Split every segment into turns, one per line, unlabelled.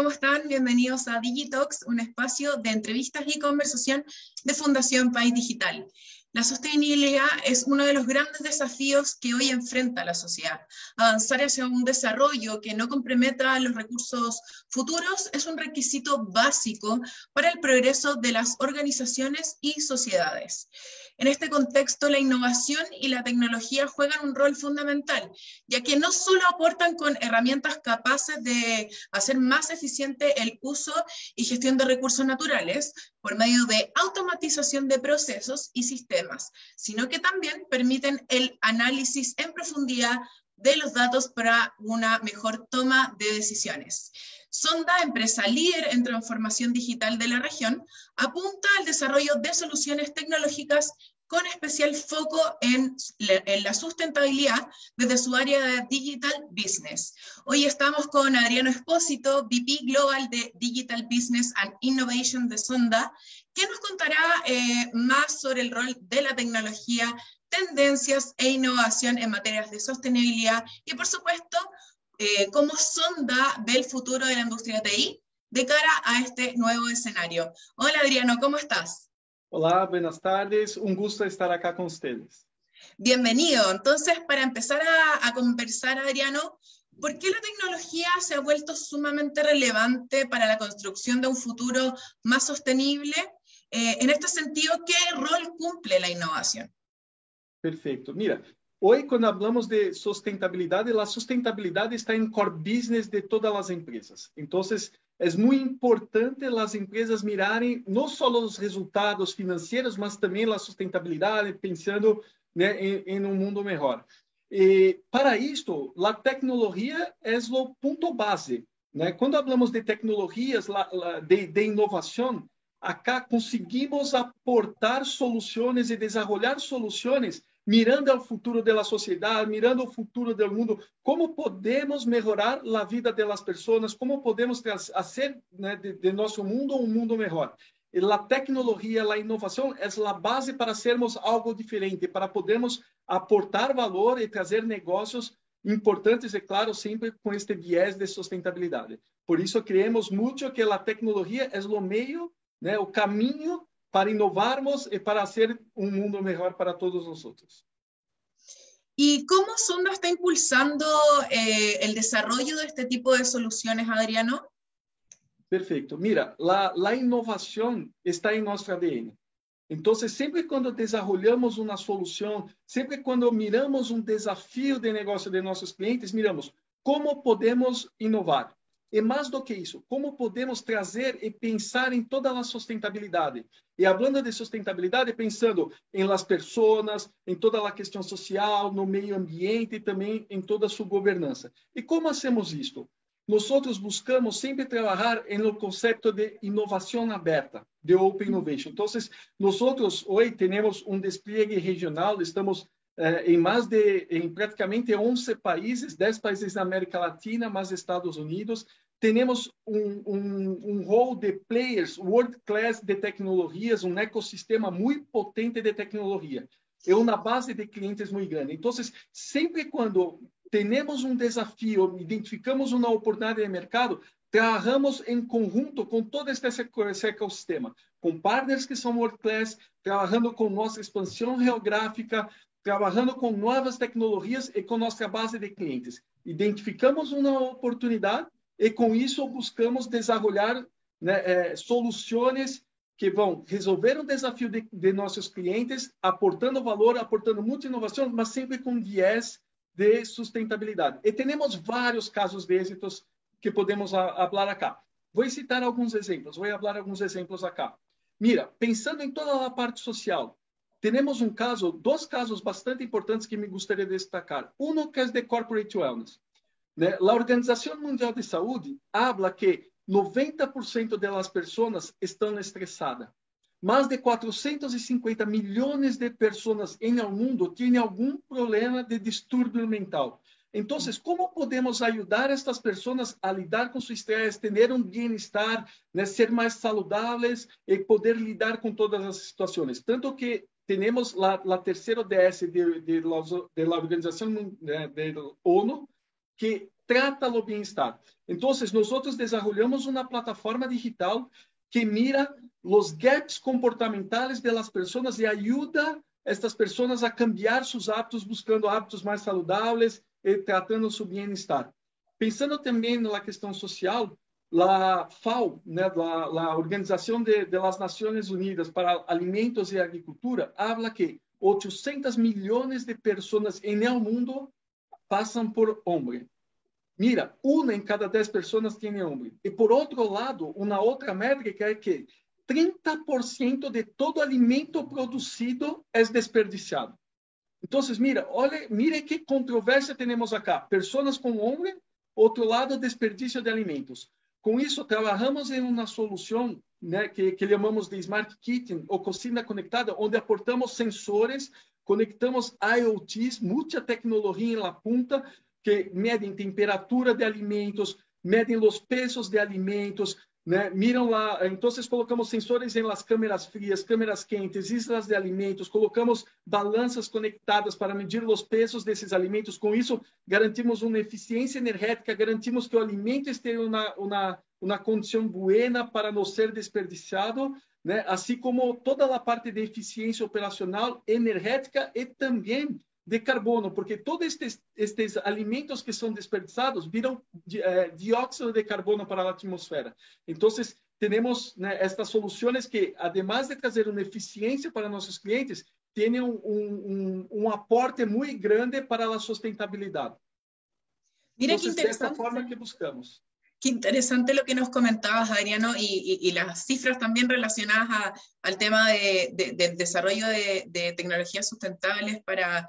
¿cómo están? Bienvenidos a Digitalks, un espacio de entrevistas y conversación de Fundación País Digital. La sostenibilidad es uno de los grandes desafíos que hoy enfrenta la sociedad. Avanzar hacia un desarrollo que no comprometa los recursos futuros es un requisito básico para el progreso de las organizaciones y sociedades. En este contexto, la innovación y la tecnología juegan un rol fundamental, ya que no solo aportan con herramientas capaces de hacer más eficiente el uso y gestión de recursos naturales por medio de automatización de procesos y sistemas, sino que también permiten el análisis en profundidad de los datos para una mejor toma de decisiones. Sonda, empresa líder en transformación digital de la región, apunta al desarrollo de soluciones tecnológicas con especial foco en, la sustentabilidad desde su área de Digital Business. Hoy estamos con Adriano Espósito, VP Global de Digital Business and Innovation de Sonda, que nos contará eh, más sobre el rol de la tecnología, tendencias e innovación en materias de sostenibilidad y, por supuesto, eh, cómo Sonda del futuro de la industria TI de cara a este nuevo escenario. Hola Adriano, ¿cómo estás?
Hola, buenas tardes. Un gusto estar acá con ustedes.
Bienvenido. Entonces, para empezar a, conversar, Adriano, ¿por qué la tecnología se ha vuelto sumamente relevante para la construcción de un futuro más sostenible? Eh, en este sentido, ¿qué rol cumple la innovación?
Perfecto. Mira, hoy cuando hablamos de sustentabilidad, la sustentabilidad está en core business de todas las empresas. Entonces, é muito importante as empresas mirarem não só os resultados financeiros, mas também a sustentabilidade, pensando né, em, em, um mundo melhor. E, para isto, a tecnologia é o ponto base. Né? Quando falamos de tecnologias, de, de inovação, acá conseguimos aportar soluções e desenvolver soluções mirando ao futuro da sociedade, mirando ao futuro do mundo, como podemos melhorar a vida das pessoas, como podemos fazer né, de, de, nosso mundo um mundo melhor. E a tecnologia, a inovação é a base para sermos algo diferente, para podermos aportar valor e trazer negócios importantes e claro sempre com este viés de sustentabilidade. Por isso creemos muito que a tecnologia é o meio, né, o caminho para inovarmos y para hacer un mundo mejor para todos nosotros.
¿Y cómo Sonda está impulsando eh, el desarrollo de este tipo de soluciones, Adriano?
Perfecto. Mira, la, la innovación está en nuestro ADN. Entonces, sempre quando desenvolvemos uma solução, sempre quando miramos um desafio de negócio de nossos clientes, miramos como podemos inovar. E mais do que isso, como podemos trazer e pensar em toda a sustentabilidade? E falando de sustentabilidade, pensando em las pessoas, em toda a questão social, no meio ambiente e também em toda a sua governança. E como hacemos isto? Nós buscamos sempre trabalhar no conceito de inovação aberta, de Open Innovation. Então, nós hoje temos um despliegue regional, estamos em mais de em praticamente 11 países, 10 países na América Latina, mais Estados Unidos. Temos um, um, um rol de players world class de tecnologias, um ecossistema muito potente de tecnologia. É uma base de clientes muito grande. Então, sempre quando temos um desafio, identificamos uma oportunidade de mercado, trabalhamos em conjunto com todo este ecossistema, com partners que são world class, trabalhando com nossa expansão geográfica, trabalhando com novas tecnologias e com nossa base de clientes. Identificamos uma oportunidade e com isso buscamos desenvolver né, é, soluções que vão resolver um desafio de, de, nossos clientes, aportando valor, aportando muita inovação, mas sempre com viés de sustentabilidade. E temos vários casos de êxitos que podemos falar aqui. Vou citar alguns exemplos, vou falar alguns exemplos aqui. Mira, pensando em toda a parte social, temos um caso, dois casos bastante importantes que me gostaria de destacar. Um que é de corporate wellness. Né? A Organização Mundial de Saúde habla que 90% das pessoas estão estressadas. Mais de 450 milhões de pessoas no mundo têm algum problema de distúrbio mental. Então, como podemos ajudar estas pessoas a lidar com seu estresse, ter um bem-estar, né, ser mais saudáveis e poder lidar com todas as situações? Tanto que temos a terceira ODS de, de, de la ONU, que trata o bem-estar. Então, nós desenvolvemos uma plataforma digital que mira os gaps comportamentais das pessoas e ajuda estas pessoas a cambiar seus hábitos, buscando hábitos mais saudáveis e tratando seu bem-estar. Pensando também na questão social, a FAO, né, a, a Organização de, de las Nações Unidas para Alimentos e Agricultura, habla que 800 milhões de pessoas no mundo passam por hambre. Mira, uma em cada 10 pessoas tem hambre. E por outro lado, uma outra métrica é que 30% de todo alimento produzido é desperdiciado. Então, mira, olha, mire que controvérsia temos acá. Pessoas com hambre, outro lado, desperdício de alimentos. Com isso, trabalhamos em uma solução né, que, que chamamos de Smart Kitchen ou cocina conectada, onde aportamos sensores, conectamos IoTs, muita tecnologia em la punta, que medem temperatura de alimentos, medem os pesos de alimentos, né? Miram lá, então colocamos sensores em las câmeras frias, câmeras quentes, islas de alimentos, colocamos balanças conectadas para medir os pesos desses alimentos. Com isso, garantimos uma eficiência energética, garantimos que o alimento esteja uma, uma condição buena para não ser desperdiciado, né? assim como toda a parte de eficiência operacional, energética e também de carbono, porque todos estes, estes alimentos que são desperdiçados viram eh, dióxido de carbono para a atmosfera. Então, temos né, estas soluções que, además de trazer uma eficiência para nossos clientes, têm um, um, um aporte muito grande para a sustentabilidade.
Mira então,
que interessante. Dessa forma que buscamos.
Qué interesante lo que nos comentabas, Adriano, y, las cifras también relacionadas al tema del desarrollo de, tecnologías sustentables para,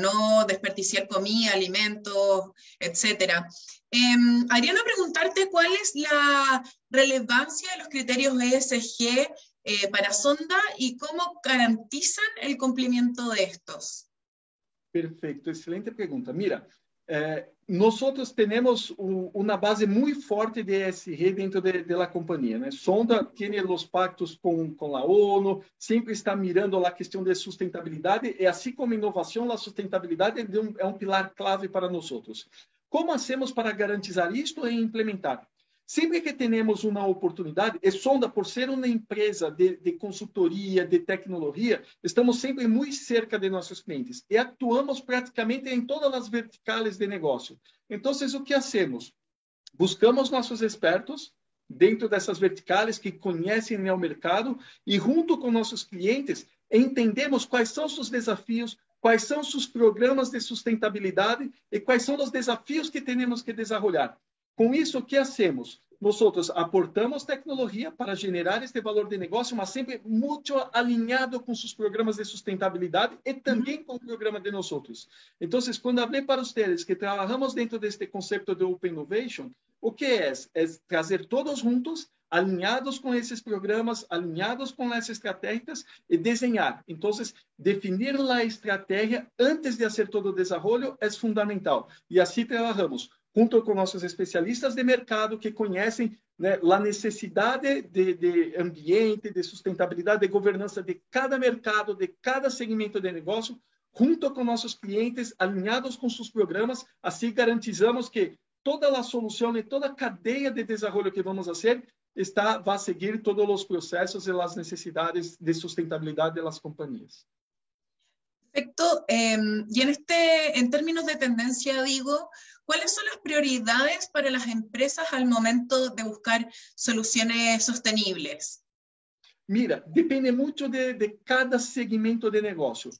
no desperdiciar comida, alimentos, etc. Em, Adriano, preguntarte cuál es la relevancia de los criterios ESG eh, para Sonda y cómo garantizan el cumplimiento de estos.
Perfecto, excelente pregunta. Mira, eh, nós temos uma base muito forte de ESG dentro de, de companhia. Né? Sonda tem os pactos com, com a ONU, sempre está mirando a questão de sustentabilidade, e assim como inovação, a sustentabilidade é um, é um pilar clave para nós. Como hacemos para garantizar isto e implementar? Sempre que temos uma oportunidade, e Sonda, por ser uma empresa de, de, consultoria, de tecnologia, estamos sempre muito cerca de nossos clientes e atuamos praticamente em todas as verticais de negócio. Então, o que hacemos? Buscamos nossos expertos dentro dessas verticais que conhecem o mercado e, junto com nossos clientes, entendemos quais são seus desafios, quais são seus programas de sustentabilidade e quais são os desafios que temos que desenvolver. Com isso, o que hacemos? Nós aportamos tecnologia para gerar este valor de negócio, mas sempre muito alinhado com seus programas de sustentabilidade e também com o programa de nós. Então, quando falei para vocês que trabalhamos dentro deste conceito de Open Innovation, o que é? É trazer todos juntos, alinhados com esses programas, alinhados com essas estratégias e desenhar. Então, definir a estratégia antes de fazer todo o desenvolvimento é fundamental. E assim trabalhamos junto com nossos especialistas de mercado que conhecem né, a necessidade de, de, ambiente, de sustentabilidade, de governança de cada mercado, de cada segmento de negócio, junto com nossos clientes, alinhados com seus programas, assim garantizamos que toda a solução e toda a cadeia de desenvolvimento que vamos fazer está vai seguir todos os processos e as necessidades de sustentabilidade das companhias.
Perfecto. Eh, y en en términos de tendencia, digo, ¿cuáles son las prioridades para las empresas al momento de buscar soluciones sostenibles?
Mira, depende mucho de, de cada segmento de negocio.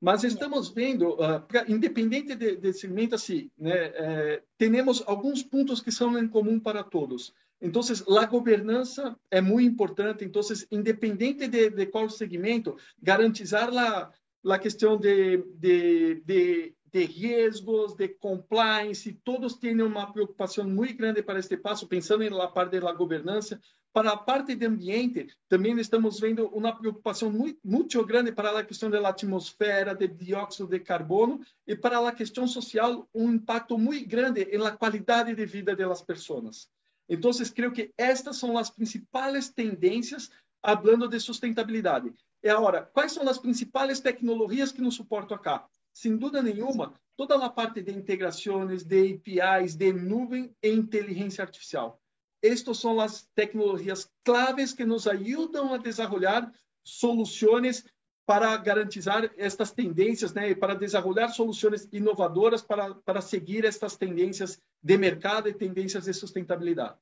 Mas estamos vendo, uh, pra, independente de, de, segmento, assim, né, eh, temos alguns pontos que são em comum para todos. Então, a governança é muito importante. Então, independente de, de qual segmento, garantizar a, a questão de, de, de, de riscos, de compliance, todos têm uma preocupação muito grande para este passo, pensando na parte da governança. Para a parte de ambiente, também estamos vendo uma preocupação muito, grande para a questão da atmosfera, de dióxido de carbono, e para a questão social, um impacto muito grande na qualidade de vida das pessoas. Então, creio que estas são as principais tendências falando de sustentabilidade. É agora, quais são as principais tecnologias que nos suportam acá? Sin duda nenhuma, toda a parte de integrações, de APIs, de nuvem e inteligência artificial. Estas são as tecnologias claves que nos ajudam a desenvolver soluções para garantizar estas tendências, né, para desenvolver soluções inovadoras para, para seguir estas tendências de mercado e tendências de sustentabilidade.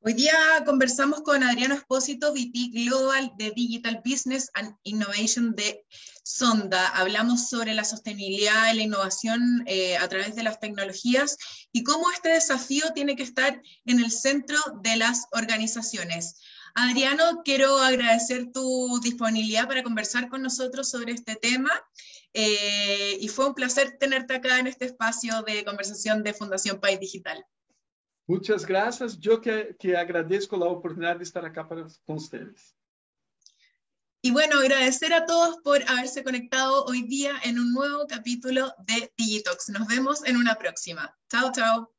Hoy día conversamos con Adriano Espósito, VP Global de Digital Business and Innovation de Sonda. Hablamos sobre la sostenibilidad y la innovación eh, a través de las tecnologías y cómo este desafío tiene que estar en el centro de las organizaciones. Adriano, quiero agradecer tu disponibilidad para conversar con nosotros sobre este tema eh, y fue un placer tenerte acá en este espacio de conversación de Fundación País Digital.
Muchas gracias. Yo que, que agradezco la oportunidad de estar acá para, con ustedes.
Y bueno, agradecer a todos por haberse conectado hoy día en un nuevo capítulo de Digitox. Nos vemos en una próxima. Chao, chao.